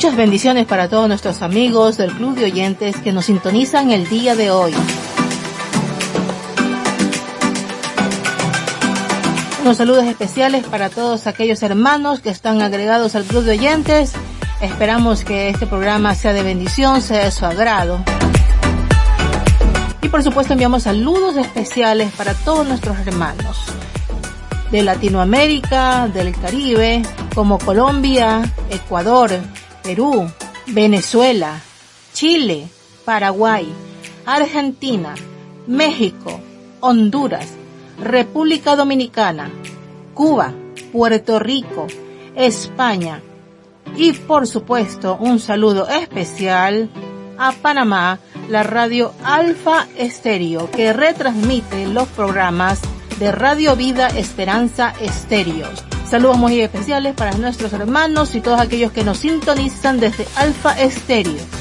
Muchas bendiciones para todos nuestros amigos del Club de Oyentes que nos sintonizan el día de hoy. Unos saludos especiales para todos aquellos hermanos que están agregados al Club de Oyentes. Esperamos que este programa sea de bendición, sea de su agrado. Y por supuesto enviamos saludos especiales para todos nuestros hermanos de Latinoamérica, del Caribe, como Colombia, Ecuador, Perú, Venezuela, Chile, Paraguay, Argentina, México, Honduras, República Dominicana, Cuba, Puerto Rico, España y por supuesto un saludo especial a Panamá, la radio Alfa Estéreo que retransmite los programas de Radio Vida Esperanza Estéreo. Saludos muy especiales para nuestros hermanos y todos aquellos que nos sintonizan desde Alfa Estéreo.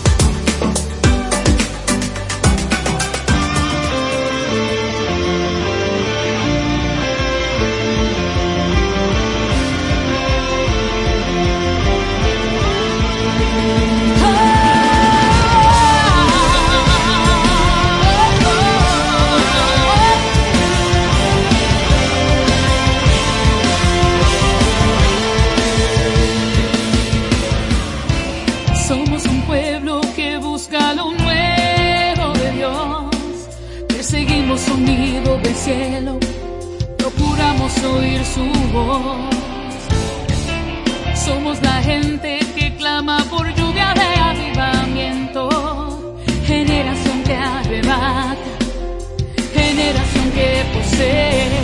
procuramos oír su voz. Somos la gente que clama por lluvia de avivamiento, generación que arrebata, generación que posee.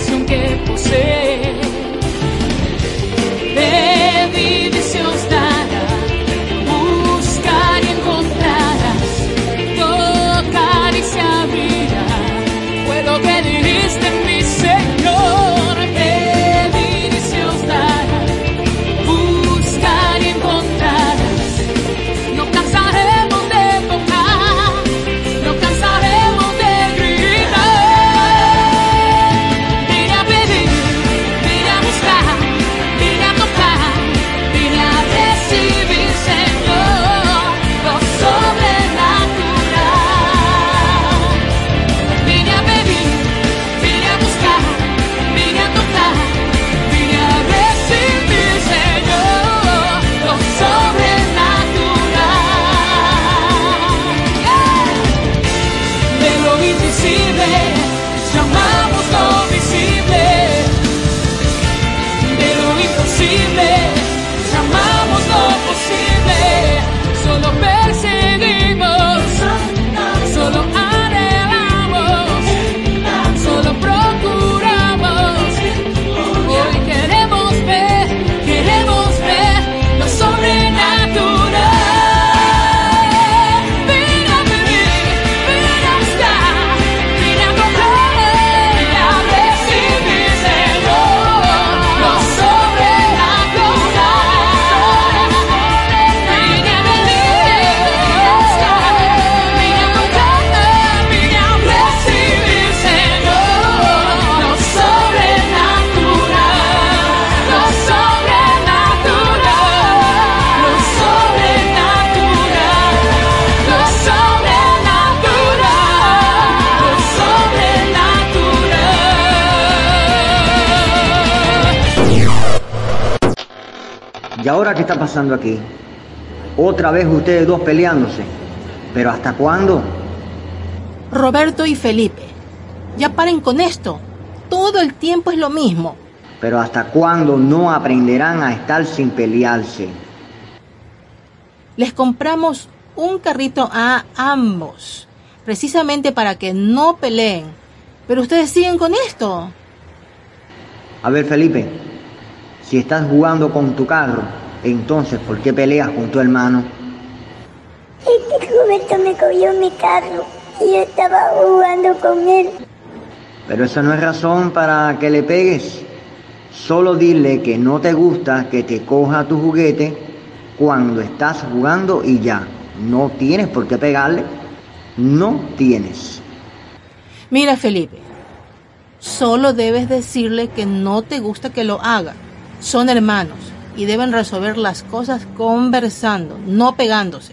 sensación que posee. Pasando aquí? Otra vez ustedes dos peleándose. ¿Pero hasta cuándo? Roberto y Felipe, ya paren con esto. Todo el tiempo es lo mismo. Pero hasta cuándo no aprenderán a estar sin pelearse. Les compramos un carrito a ambos, precisamente para que no peleen. Pero ustedes siguen con esto. A ver, Felipe, si estás jugando con tu carro, entonces ¿por qué peleas con tu hermano? Es que Roberto me cogió mi carro y yo estaba jugando con él. Pero eso no es razón para que le pegues. Solo dile que no te gusta que te coja tu juguete cuando estás jugando y ya. No tienes por qué pegarle. No tienes. Mira, Felipe, solo debes decirle que no te gusta que lo haga. Son hermanos y deben resolver las cosas conversando, no pegándose.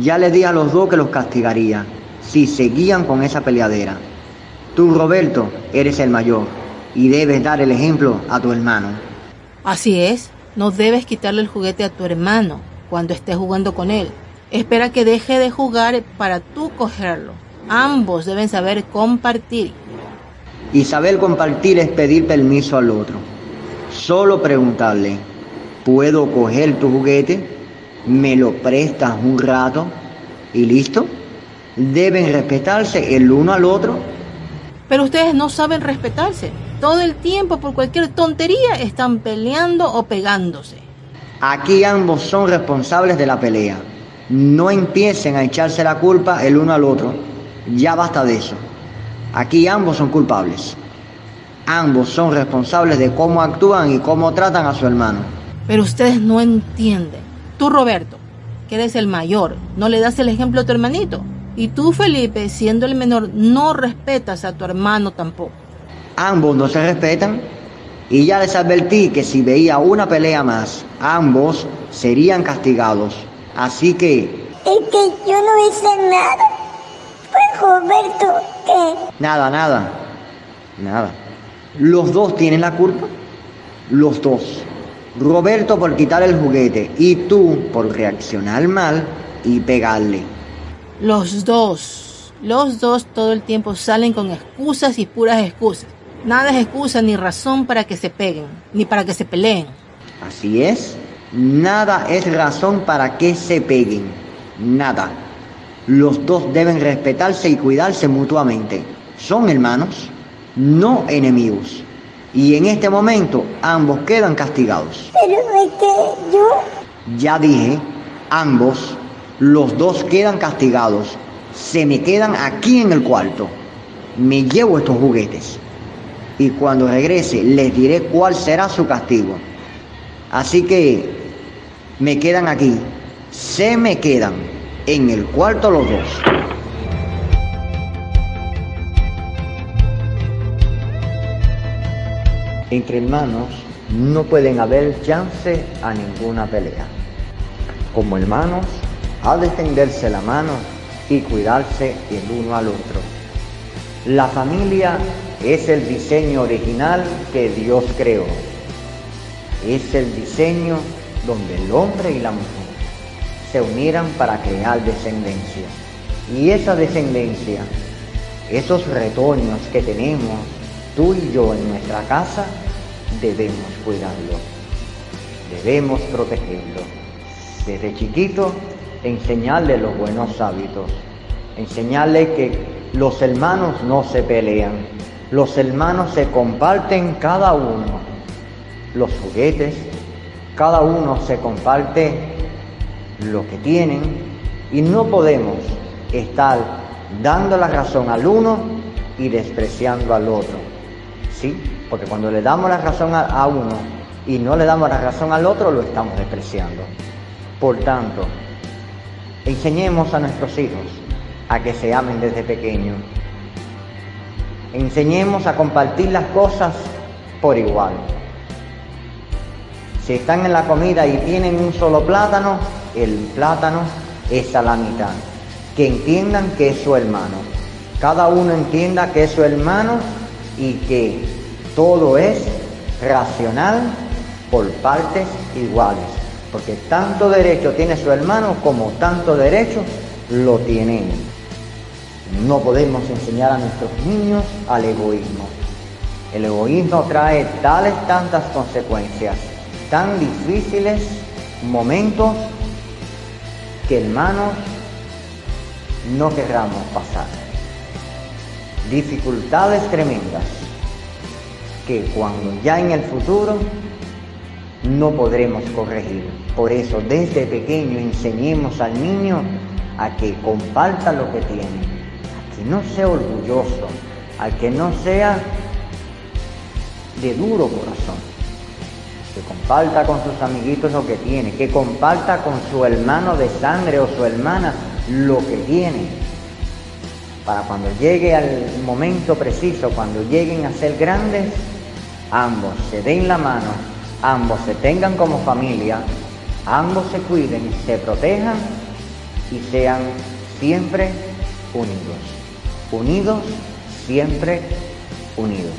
Ya le di a los dos que los castigaría si seguían con esa peleadera. Tú, Roberto, eres el mayor y debes dar el ejemplo a tu hermano. Así es, no debes quitarle el juguete a tu hermano cuando estés jugando con él. Espera que deje de jugar para tú cogerlo. Ambos deben saber compartir. Y saber compartir es pedir permiso al otro. Solo preguntarle, ¿puedo coger tu juguete? ¿Me lo prestas un rato? ¿Y listo? Deben respetarse el uno al otro pero ustedes no saben respetarse. Todo el tiempo por cualquier tontería están peleando o pegándose. Aquí ambos son responsables de la pelea. No empiecen a echarse la culpa el uno al otro. Ya basta de eso. Aquí ambos son culpables. Ambos son responsables de cómo actúan y cómo tratan a su hermano. Pero ustedes no entienden. Tú, Roberto, que eres el mayor, ¿no le das el ejemplo a tu hermanito? Y tú, Felipe, siendo el menor, no respetas a tu hermano tampoco. Ambos no se respetan. Y ya les advertí que si veía una pelea más, ambos serían castigados. Así que... Es que yo no hice nada. Pues Roberto, ¿qué? Nada, nada. Nada. Los dos tienen la culpa. Los dos. Roberto por quitar el juguete y tú por reaccionar mal y pegarle. Los dos, los dos todo el tiempo salen con excusas y puras excusas. Nada es excusa ni razón para que se peguen, ni para que se peleen. Así es, nada es razón para que se peguen, nada. Los dos deben respetarse y cuidarse mutuamente. Son hermanos, no enemigos. Y en este momento ambos quedan castigados. Pero es que yo... Ya dije, ambos los dos quedan castigados. Se me quedan aquí en el cuarto. Me llevo estos juguetes. Y cuando regrese les diré cuál será su castigo. Así que me quedan aquí. Se me quedan en el cuarto los dos. Entre hermanos no pueden haber chance a ninguna pelea. Como hermanos a defenderse la mano y cuidarse el uno al otro. La familia es el diseño original que Dios creó. Es el diseño donde el hombre y la mujer se unieran para crear descendencia. Y esa descendencia, esos retoños que tenemos tú y yo en nuestra casa, debemos cuidarlo, debemos protegerlo. Desde chiquito enseñarle los buenos hábitos, enseñarle que los hermanos no se pelean, los hermanos se comparten cada uno los juguetes, cada uno se comparte lo que tienen. Y no podemos estar dando la razón al uno y despreciando al otro. ¿Sí? Porque cuando le damos la razón a, uno y no le damos la razón al otro, lo estamos despreciando. Por tanto, Enseñemos a nuestros hijos a que se amen desde pequeños. Enseñemos a compartir las cosas por igual. Si están en la comida y tienen un solo plátano, el plátano es a la mitad. Que entiendan que es su hermano. Cada uno entienda que es su hermano y que todo es racional por partes iguales. porque tanto derecho tiene su hermano como tanto derecho lo tiene él. No podemos enseñar a nuestros niños al egoísmo. El egoísmo trae tales tantas consecuencias, tan difíciles momentos que hermanos no querramos pasar. Dificultades tremendas que cuando ya en el futuro no podremos corregir. Por eso desde pequeño enseñemos al niño a que comparta lo que tiene, a que no sea orgulloso, a que no sea de duro corazón, que comparta con sus amiguitos lo que tiene, que comparta con su hermano de sangre o su hermana lo que tiene, para cuando llegue al momento preciso, cuando lleguen a ser grandes, ambos se den la mano, ambos se tengan como familia, ambos se cuiden, se protejan y sean siempre unidos. Unidos, siempre unidos.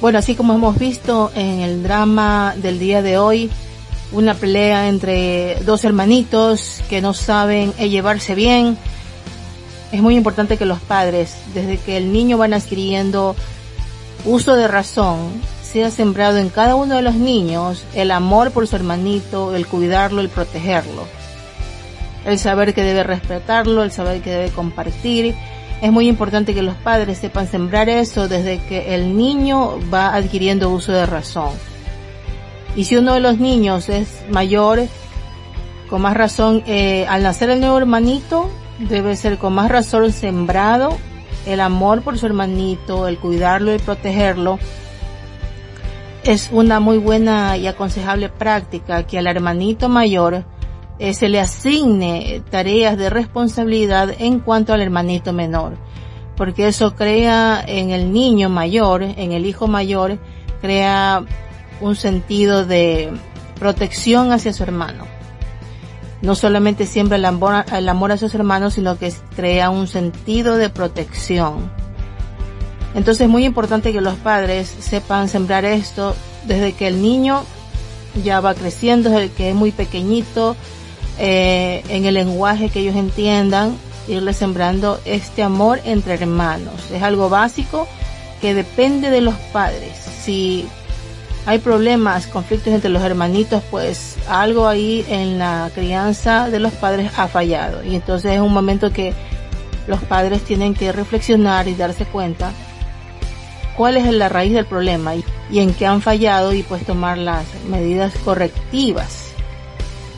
Bueno, así como hemos visto en el drama del día de hoy, una pelea entre dos hermanitos que no saben llevarse bien, es muy importante que los padres, desde que el niño van adquiriendo uso de razón, sea sembrado en cada uno de los niños el amor por su hermanito, el cuidarlo, el protegerlo. El saber que debe respetarlo, el saber que debe compartir. Es muy importante que los padres sepan sembrar eso desde que el niño va adquiriendo uso de razón. Y si uno de los niños es mayor, con más razón, eh, al nacer el nuevo hermanito, debe ser con más razón sembrado el amor por su hermanito, el cuidarlo y protegerlo, es una muy buena y aconsejable práctica que al hermanito mayor eh, se le asigne tareas de responsabilidad en cuanto al hermanito menor, porque eso crea en el niño mayor, en el hijo mayor, crea un sentido de protección hacia su hermano no solamente siembra el amor, el amor a sus hermanos, sino que crea un sentido de protección. Entonces es muy importante que los padres sepan sembrar esto desde que el niño ya va creciendo, desde que es muy pequeñito, eh, en el lenguaje que ellos entiendan, irle sembrando este amor entre hermanos. Es algo básico que depende de los padres. Si hay problemas, conflictos entre los hermanitos, pues algo ahí en la crianza de los padres ha fallado. Y entonces es un momento que los padres tienen que reflexionar y darse cuenta cuál es la raíz del problema y, en qué han fallado y pues tomar las medidas correctivas.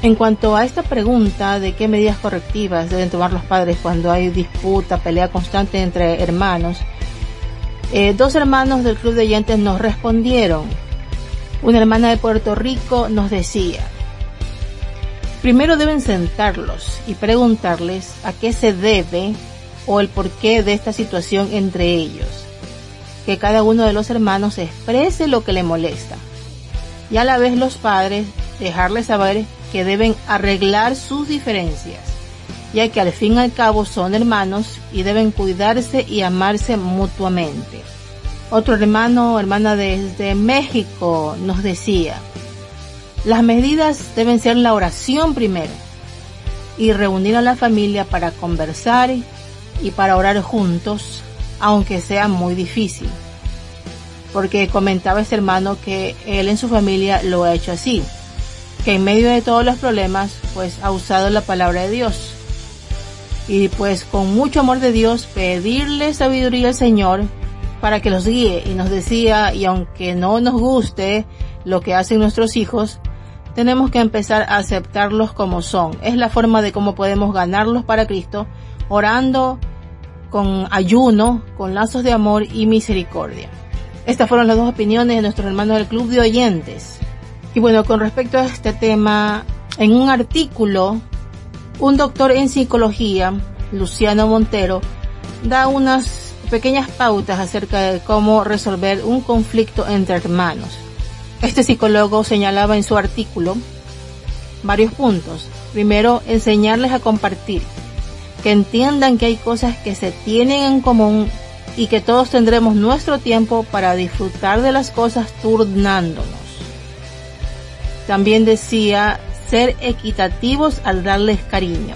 En cuanto a esta pregunta de qué medidas correctivas deben tomar los padres cuando hay disputa, pelea constante entre hermanos, eh, dos hermanos del club de oyentes nos respondieron una hermana de Puerto Rico nos decía, primero deben sentarlos y preguntarles a qué se debe o el porqué de esta situación entre ellos. Que cada uno de los hermanos exprese lo que le molesta. Y a la vez los padres dejarles saber que deben arreglar sus diferencias, ya que al fin y al cabo son hermanos y deben cuidarse y amarse mutuamente. Otro hermano hermana desde México nos decía, las medidas deben ser la oración primero y reunir a la familia para conversar y para orar juntos, aunque sea muy difícil. Porque comentaba ese hermano que él en su familia lo ha hecho así, que en medio de todos los problemas, pues ha usado la palabra de Dios. Y pues con mucho amor de Dios pedirle sabiduría al Señor para que los guíe y nos decía, y aunque no nos guste lo que hacen nuestros hijos, tenemos que empezar a aceptarlos como son. Es la forma de cómo podemos ganarlos para Cristo, orando con ayuno, con lazos de amor y misericordia. Estas fueron las dos opiniones de nuestros hermanos del Club de Oyentes. Y bueno, con respecto a este tema, en un artículo, un doctor en psicología, Luciano Montero, da unas pequeñas pautas acerca de cómo resolver un conflicto entre hermanos. Este psicólogo señalaba en su artículo varios puntos. Primero, enseñarles a compartir, que entiendan que hay cosas que se tienen en común y que todos tendremos nuestro tiempo para disfrutar de las cosas turnándonos. también decía ser equitativos al darles cariño,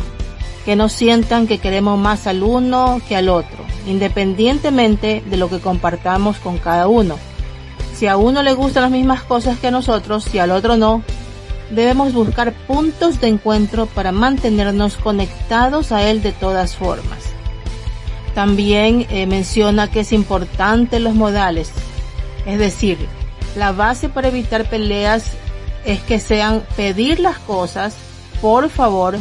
que no sientan que queremos más al uno que al otro, independientemente de lo que compartamos con cada uno. Si a uno le gustan las mismas cosas que a nosotros y al otro no, debemos buscar puntos de encuentro para mantenernos conectados a él de todas formas. También eh, menciona que es importante los modales, es decir, la base para evitar peleas es que sean pedir las cosas, por favor,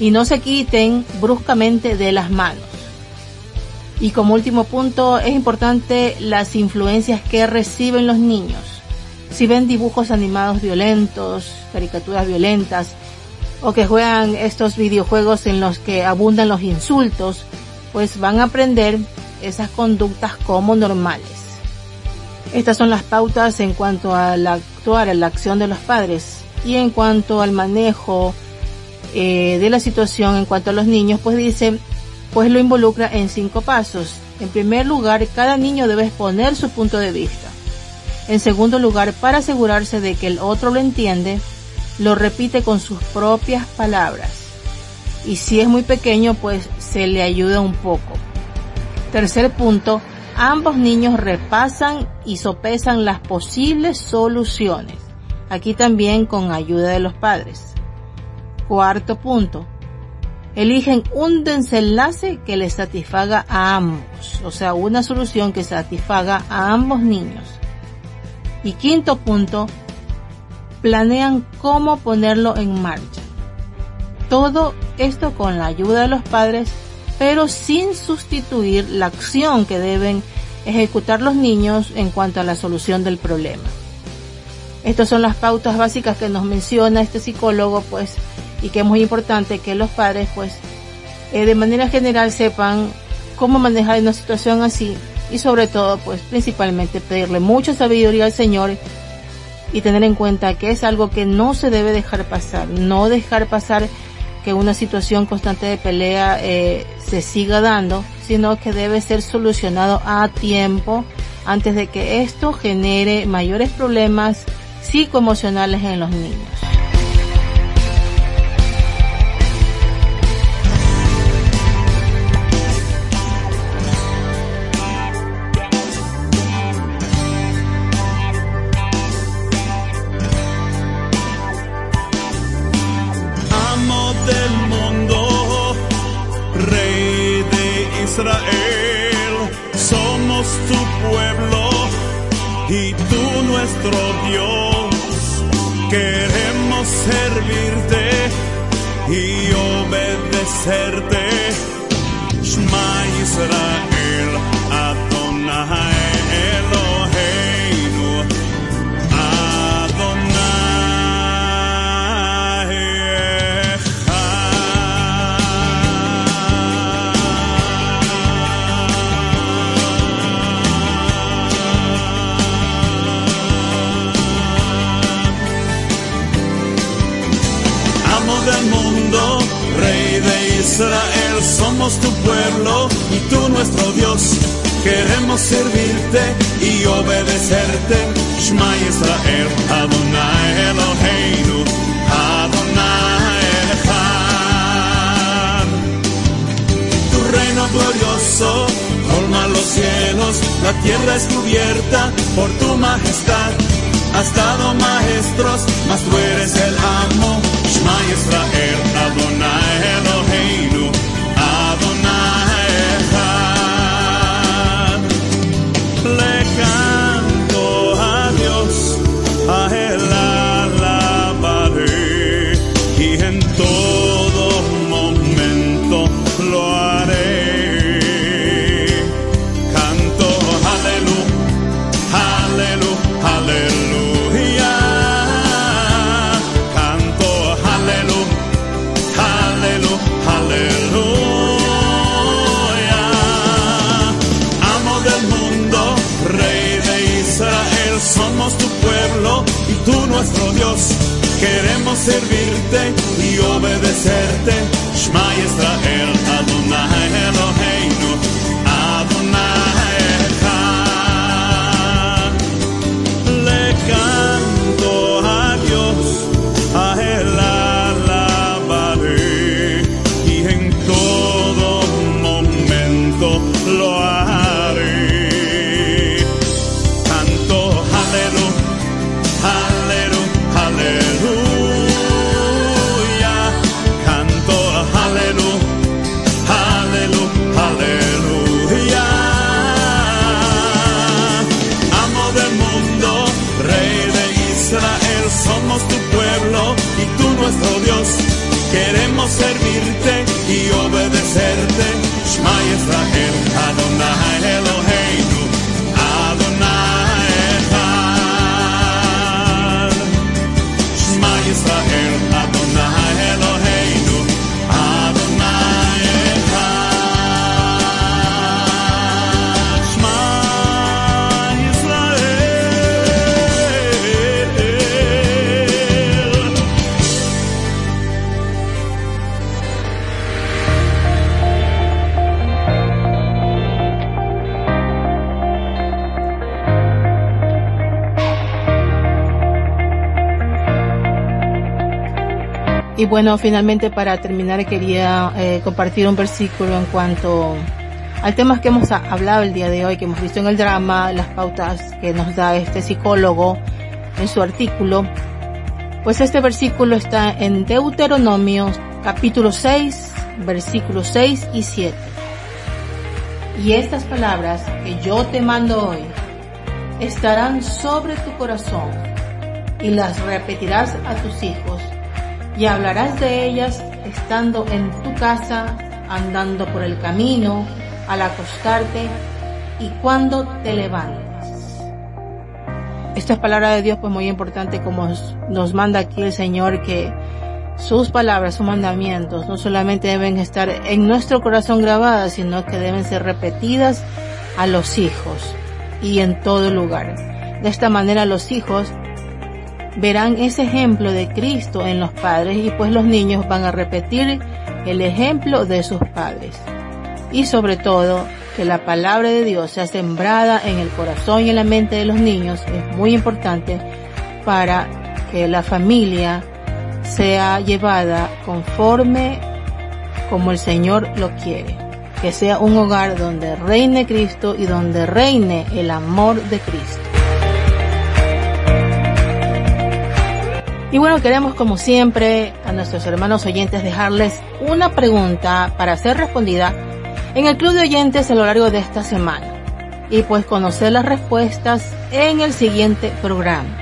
y no se quiten bruscamente de las manos. Y como último punto, es importante las influencias que reciben los niños. Si ven dibujos animados violentos, caricaturas violentas, o que juegan estos videojuegos en los que abundan los insultos, pues van a aprender esas conductas como normales. Estas son las pautas en cuanto al actuar, a la acción de los padres. Y en cuanto al manejo eh, de la situación, en cuanto a los niños, pues dice, pues lo involucra en cinco pasos. En primer lugar, cada niño debe exponer su punto de vista. En segundo lugar, para asegurarse de que el otro lo entiende, lo repite con sus propias palabras. Y si es muy pequeño, pues se le ayuda un poco. Tercer punto, ambos niños repasan y sopesan las posibles soluciones. Aquí también con ayuda de los padres. Cuarto punto. Eligen un desenlace que les satisfaga a ambos, o sea, una solución que satisfaga a ambos niños. Y quinto punto, planean cómo ponerlo en marcha. Todo esto con la ayuda de los padres pero sin sustituir la acción que deben ejecutar los niños en cuanto a la solución del problema. Estas son las pautas básicas que nos menciona este psicólogo, pues, y que es muy importante que los padres, pues, eh, de manera general sepan cómo manejar una situación así y sobre todo, pues, principalmente pedirle mucha sabiduría al Señor y tener en cuenta que es algo que no se debe dejar pasar, no dejar pasar que una situación constante de pelea eh, se siga dando, sino que debe ser solucionado a tiempo antes de que esto genere mayores problemas psicoemocionales en los niños. Dios. Queremos servirte y obedecerte. Shema Israel, la tierra es cubierta por tu majestad. Has dado maestros, mas tú eres el amo. Shema Israel, Adonai Queremos servirte y obedecerte. Shema Y bueno, finalmente para terminar quería eh, compartir un versículo en cuanto al tema que hemos hablado el día de hoy, que hemos visto en el drama, las pautas que nos da este psicólogo en su artículo. Pues este versículo está en Deuteronomio capítulo 6, versículos 6 y 7. Y estas palabras que yo te mando hoy estarán sobre tu corazón y las repetirás a tus hijos y hablarás de ellas estando en tu casa, andando por el camino, al acostarte y cuando te levantas. Esta es palabra de Dios pues muy importante como nos manda aquí el Señor que sus palabras, sus mandamientos no solamente deben estar en nuestro corazón grabadas, sino que deben ser repetidas a los hijos y en todo lugar. De esta manera los hijos verán ese ejemplo de Cristo en los padres y pues los niños van a repetir el ejemplo de sus padres. Y sobre todo, que la palabra de Dios sea sembrada en el corazón y en la mente de los niños es muy importante para que la familia sea llevada conforme como el Señor lo quiere. Que sea un hogar donde reine Cristo y donde reine el amor de Cristo. Y bueno, queremos como siempre a nuestros hermanos oyentes dejarles una pregunta para ser respondida en el club de oyentes a lo largo de esta semana. Y pues conocer las respuestas en el siguiente programa.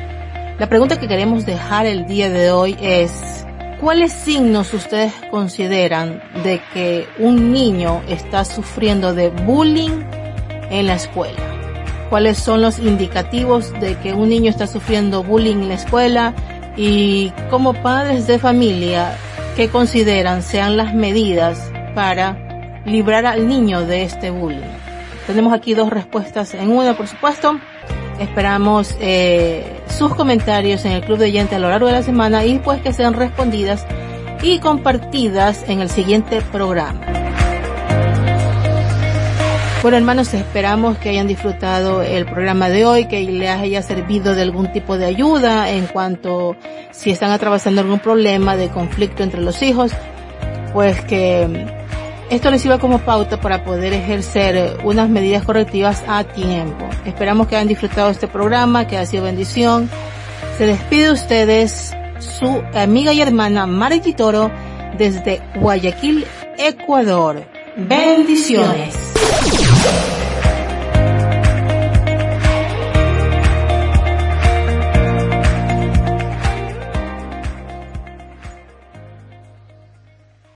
La pregunta que queremos dejar el día de hoy es, ¿cuáles signos ustedes consideran de que un niño está sufriendo de bullying en la escuela? ¿Cuáles son los indicativos de que un niño está sufriendo bullying en la escuela? Y como padres de familia, ¿qué consideran sean las medidas para librar al niño de este bullying? Tenemos aquí dos respuestas en una, por supuesto. Esperamos eh, sus comentarios en el Club de Oyentes a lo largo de la semana y pues que sean respondidas y compartidas en el siguiente programa. Bueno, hermanos, esperamos que hayan disfrutado el programa de hoy, que les haya servido de algún tipo de ayuda en cuanto si están atravesando algún problema de conflicto entre los hijos, pues que esto les sirva como pauta para poder ejercer unas medidas correctivas a tiempo. Esperamos que hayan disfrutado este programa, que ha sido bendición. Se despide de ustedes su amiga y hermana Mari Toro desde Guayaquil, Ecuador. Bendiciones. Thank you.